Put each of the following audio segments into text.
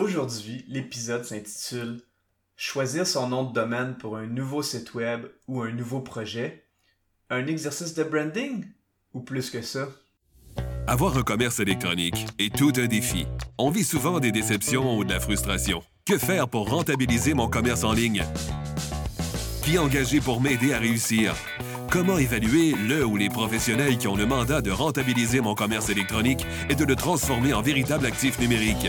Aujourd'hui, l'épisode s'intitule Choisir son nom de domaine pour un nouveau site web ou un nouveau projet. Un exercice de branding? Ou plus que ça? Avoir un commerce électronique est tout un défi. On vit souvent des déceptions ou de la frustration. Que faire pour rentabiliser mon commerce en ligne? Qui engager pour m'aider à réussir? Comment évaluer le ou les professionnels qui ont le mandat de rentabiliser mon commerce électronique et de le transformer en véritable actif numérique?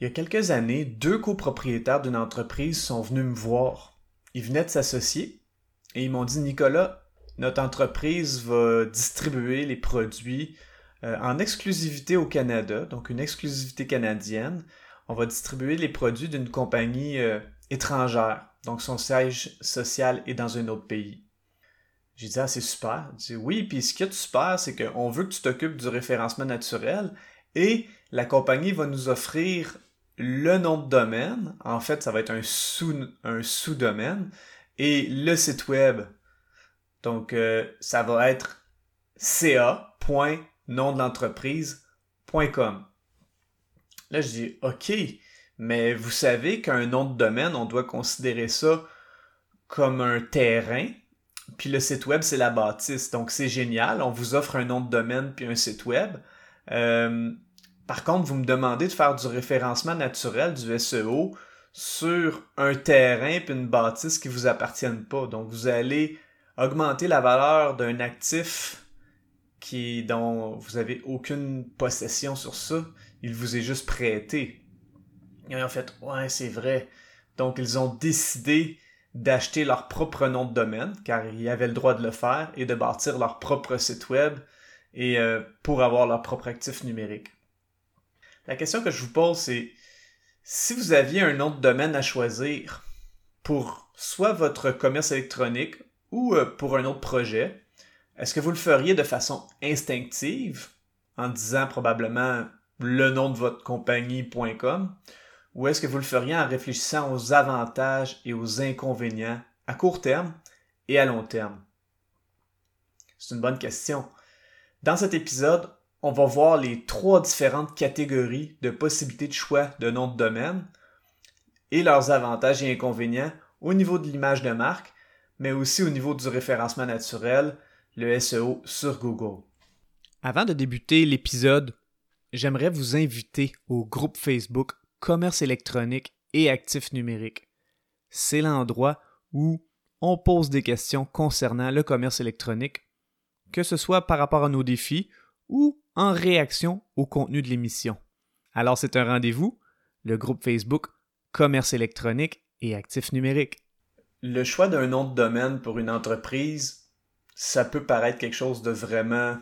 Il y a quelques années, deux copropriétaires d'une entreprise sont venus me voir. Ils venaient de s'associer et ils m'ont dit Nicolas, notre entreprise va distribuer les produits euh, en exclusivité au Canada, donc une exclusivité canadienne. On va distribuer les produits d'une compagnie euh, étrangère. Donc, son siège social est dans un autre pays. J'ai dit, ah, c'est super. Il dit, oui, puis ce qui est super, c'est qu'on veut que tu t'occupes du référencement naturel et la compagnie va nous offrir le nom de domaine. En fait, ça va être un sous, un sous-domaine et le site web. Donc, euh, ça va être ca.nom. Là, je dis, OK, mais vous savez qu'un nom de domaine, on doit considérer ça comme un terrain. Puis le site web, c'est la bâtisse. Donc c'est génial. On vous offre un nom de domaine puis un site web. Euh, par contre, vous me demandez de faire du référencement naturel, du SEO, sur un terrain puis une bâtisse qui ne vous appartiennent pas. Donc vous allez augmenter la valeur d'un actif qui dont vous avez aucune possession sur ça. Il vous est juste prêté. Et en fait, ouais, c'est vrai. Donc, ils ont décidé d'acheter leur propre nom de domaine, car ils avaient le droit de le faire, et de bâtir leur propre site web et euh, pour avoir leur propre actif numérique. La question que je vous pose, c'est si vous aviez un de domaine à choisir pour soit votre commerce électronique ou euh, pour un autre projet, est-ce que vous le feriez de façon instinctive, en disant probablement le nom de votre compagnie.com, ou est-ce que vous le feriez en réfléchissant aux avantages et aux inconvénients à court terme et à long terme? C'est une bonne question. Dans cet épisode, on va voir les trois différentes catégories de possibilités de choix de nom de domaine et leurs avantages et inconvénients au niveau de l'image de marque, mais aussi au niveau du référencement naturel, le SEO sur Google. Avant de débuter l'épisode, j'aimerais vous inviter au groupe Facebook commerce électronique et actifs numériques. C'est l'endroit où on pose des questions concernant le commerce électronique, que ce soit par rapport à nos défis ou en réaction au contenu de l'émission. Alors c'est un rendez-vous, le groupe Facebook Commerce électronique et actifs numériques. Le choix d'un nom de domaine pour une entreprise, ça peut paraître quelque chose de vraiment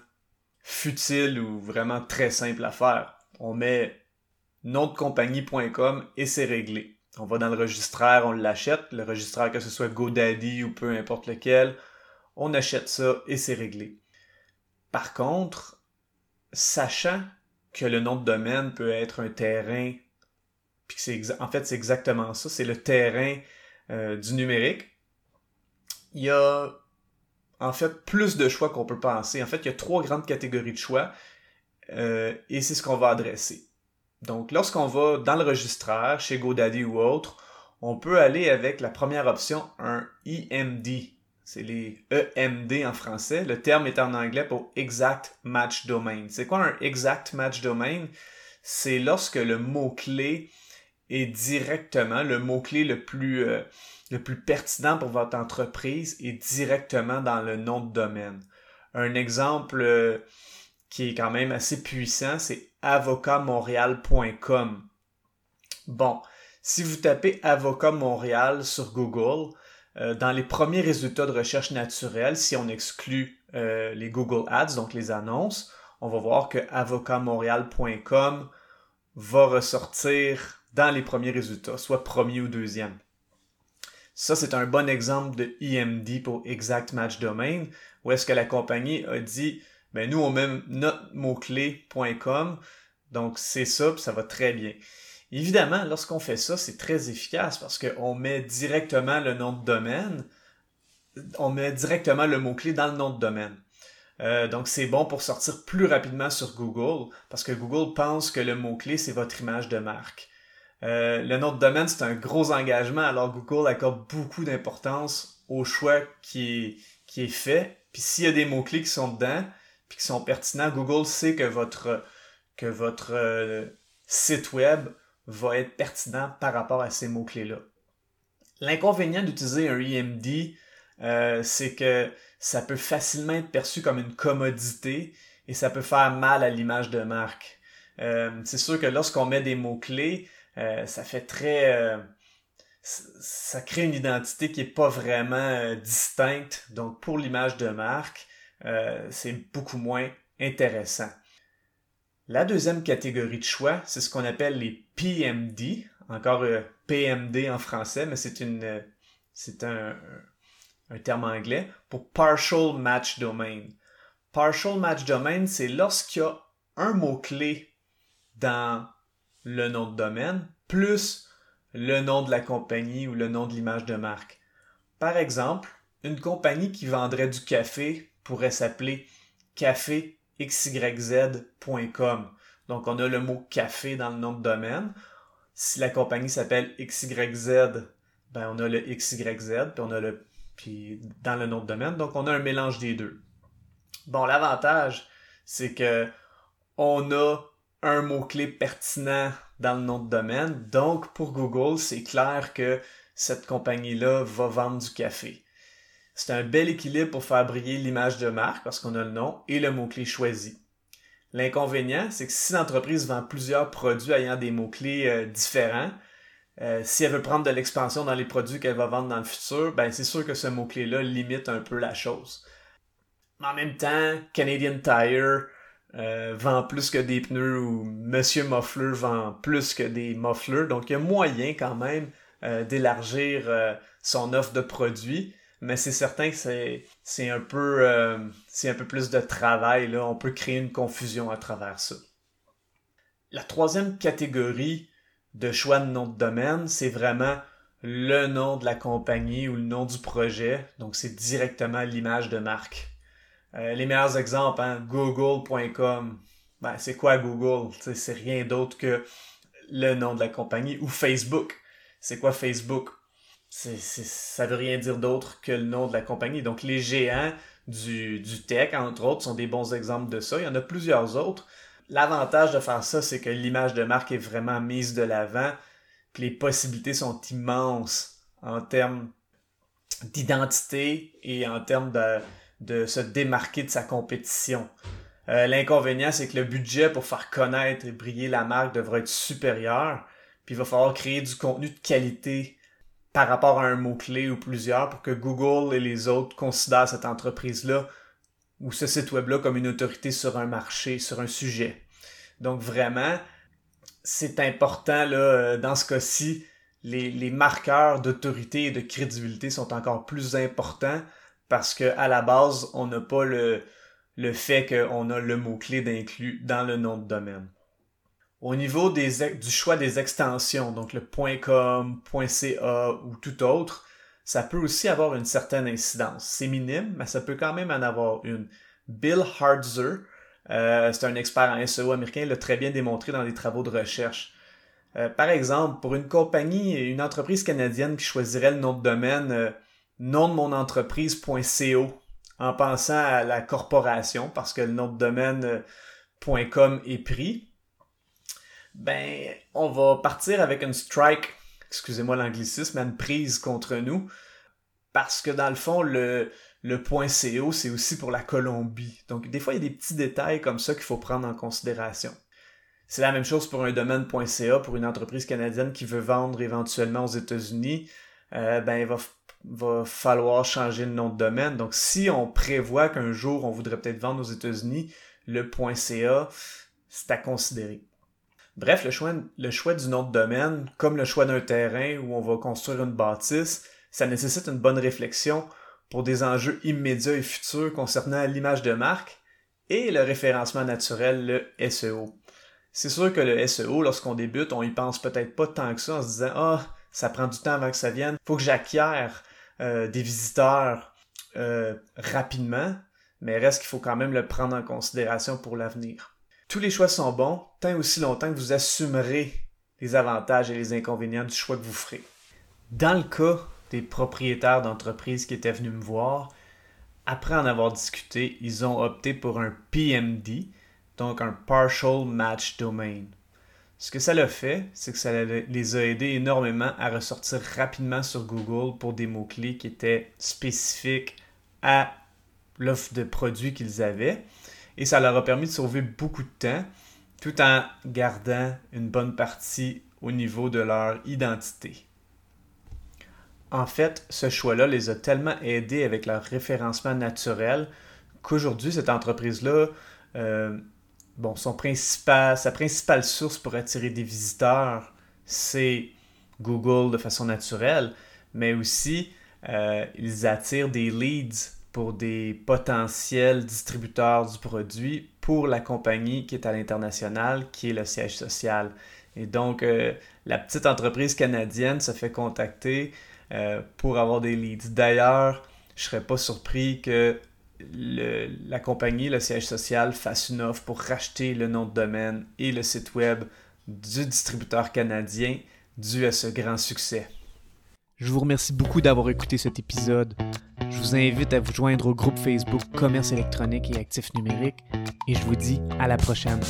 futile ou vraiment très simple à faire. On met nom et c'est réglé. On va dans le registraire, on l'achète, le registraire que ce soit GoDaddy ou peu importe lequel, on achète ça et c'est réglé. Par contre, sachant que le nom de domaine peut être un terrain, puis c'est en fait c'est exactement ça, c'est le terrain euh, du numérique, il y a en fait plus de choix qu'on peut penser. En fait, il y a trois grandes catégories de choix euh, et c'est ce qu'on va adresser. Donc, lorsqu'on va dans le registraire, chez GoDaddy ou autre, on peut aller avec la première option, un EMD. C'est les EMD en français. Le terme est en anglais pour Exact Match Domain. C'est quoi un Exact Match Domain? C'est lorsque le mot-clé est directement, le mot-clé le plus, euh, le plus pertinent pour votre entreprise est directement dans le nom de domaine. Un exemple euh, qui est quand même assez puissant, c'est avocatmontréal.com. Bon, si vous tapez avocat Montréal sur Google, euh, dans les premiers résultats de recherche naturelle, si on exclut euh, les Google Ads, donc les annonces, on va voir que avocatmontréal.com va ressortir dans les premiers résultats, soit premier ou deuxième. Ça, c'est un bon exemple de EMD pour Exact Match Domain, où est-ce que la compagnie a dit, ben nous, on met notre mot-clé.com, donc c'est ça, puis ça va très bien. Évidemment, lorsqu'on fait ça, c'est très efficace parce qu'on met directement le nom de domaine, on met directement le mot-clé dans le nom de domaine. Euh, donc c'est bon pour sortir plus rapidement sur Google parce que Google pense que le mot-clé, c'est votre image de marque. Euh, le nom de domaine, c'est un gros engagement, alors Google accorde beaucoup d'importance au choix qui est, fait. Puis s'il y a des mots-clés qui sont dedans, puis qui sont pertinents, Google sait que votre, que votre euh, site web va être pertinent par rapport à ces mots-clés-là. L'inconvénient d'utiliser un EMD, euh, c'est que ça peut facilement être perçu comme une commodité et ça peut faire mal à l'image de marque. c'est sûr que lorsqu'on met des mots-clés, euh, ça fait très... Euh, ça crée une identité qui n'est pas vraiment euh, distincte. Donc pour l'image de marque, c'est beaucoup moins intéressant. La deuxième catégorie de choix, c'est ce qu'on appelle les PMD, encore PMD en français, mais c'est une c'est un, un, terme anglais pour Partial Match Domain. Partial Match Domain, c'est lorsqu'il y a un mot-clé dans le nom de domaine, plus le nom de la compagnie ou le nom de l'image de marque. Par exemple, une compagnie qui vendrait du café pourrait s'appeler caféxyz.com. Donc on a le mot café dans le nom de domaine. Si la compagnie s'appelle XYZ, ben on a le XYZ, puis on a le puis dans le nom de domaine. Donc on a un mélange des deux. Bon, l'avantage, c'est que on a un mot-clé pertinent dans le nom de domaine. Donc, pour Google, c'est clair que cette compagnie-là va vendre du café. C'est un bel équilibre pour faire briller l'image de marque parce qu'on a le nom et le mot-clé choisi. L'inconvénient, c'est que si l'entreprise vend plusieurs produits ayant des mots-clés euh, différents, euh, si elle veut prendre de l'expansion dans les produits qu'elle va vendre dans le futur, ben c'est sûr que ce mot-clé-là limite un peu la chose. Mais en même temps, Canadian Tire, euh, vend plus que des pneus ou Monsieur Muffler vend plus que des mufflers. Donc il y a moyen quand même d'élargir son offre de produits. Mais c'est certain que c'est, un peu c'est un peu plus de travail. Là. On peut créer une confusion à travers ça. La troisième catégorie de choix de nom de domaine, c'est vraiment le nom de la compagnie ou le nom du projet. Donc c'est directement l'image de marque. Euh, les meilleurs exemples, hein, google.com. Ben, c'est quoi Google? c'est rien d'autre que le nom de la compagnie. Ou Facebook. C'est quoi Facebook? C'est, ça veut rien dire d'autre que le nom de la compagnie. Donc les géants du, du tech, entre autres, sont des bons exemples de ça. Il y en a plusieurs autres. L'avantage de faire ça, c'est que l'image de marque est vraiment mise de l'avant. les possibilités sont immenses en termes d'identité et en termes de, de se démarquer de sa compétition. Euh, l'inconvénient, c'est que le budget pour faire connaître et briller la marque devrait être supérieur. Puis il va falloir créer du contenu de qualité par rapport à un mot-clé ou plusieurs pour que Google et les autres considèrent cette entreprise-là ou ce site web-là comme une autorité sur un marché, sur un sujet. Donc vraiment, c'est important là, euh, dans ce cas-ci, les, marqueurs d'autorité et de crédibilité sont encore plus importants parce qu'à la base, on n'a pas le, le fait qu'on a le mot-clé d'inclus dans le nom de domaine. Au niveau des, du choix des extensions, donc le .com, .ca ou tout autre, ça peut aussi avoir une certaine incidence. C'est minime, mais ça peut quand même en avoir une. Bill Hartzer, euh, c'est un expert en SEO américain, l'a très bien démontré dans des travaux de recherche. Euh, par exemple, pour une compagnie, une entreprise canadienne qui choisirait le nom de domaine euh, nom de mon en pensant à la corporation parce que le nom de domaine .com est pris, ben on va partir avec une strike, excusez-moi l'anglicisme, une prise contre nous parce que dans le fond le le .co c'est aussi pour la Colombie. Donc des fois il y a des petits détails comme ça qu'il faut prendre en considération. C'est la même chose pour un domaine.ca pour une entreprise canadienne qui veut vendre éventuellement aux États-Unis. Euh, ben, il va va falloir changer le nom de domaine. Donc, si on prévoit qu'un jour on voudrait peut-être vendre aux États-Unis, le .ca, c'est à considérer. Bref, le choix, le choix du nom de domaine, comme le choix d'un terrain où on va construire une bâtisse, ça nécessite une bonne réflexion pour des enjeux immédiats et futurs concernant l'image de marque et le référencement naturel, le SEO. C'est sûr que le SEO, lorsqu'on débute, on y pense peut-être pas tant que ça en se disant Ah, ça prend du temps avant que ça vienne, faut que j'acquière euh, des visiteurs euh, rapidement, mais reste qu'il faut quand même le prendre en considération pour l'avenir. Tous les choix sont bons, tant aussi longtemps que vous assumerez les avantages et les inconvénients du choix que vous ferez. Dans le cas des propriétaires d'entreprises qui étaient venus me voir, après en avoir discuté, ils ont opté pour un PMD, donc un Partial Match Domain. Ce que ça l'a fait, c'est que ça les a aidés énormément à ressortir rapidement sur Google pour des mots-clés qui étaient spécifiques à l'offre de produits qu'ils avaient et ça leur a permis de sauver beaucoup de temps tout en gardant une bonne partie au niveau de leur identité. En fait, ce choix-là les a tellement aidés avec leur référencement naturel qu'aujourd'hui, cette entreprise-là, euh, bon, son principal, sa principale source pour attirer des visiteurs, c'est Google de façon naturelle, mais aussi euh, ils attirent des leads pour des potentiels distributeurs du produit pour la compagnie qui est à l'international, qui est le siège social. Et donc, euh, la petite entreprise canadienne se fait contacter euh, pour avoir des leads. D'ailleurs, je ne serais pas surpris que la compagnie, le siège social, fasse une offre pour racheter le nom de domaine et le site web du distributeur canadien dû à ce grand succès. Je vous remercie beaucoup d'avoir écouté cet épisode. Je vous invite à vous joindre au groupe Facebook Commerce électronique et actifs numériques et je vous dis à la prochaine.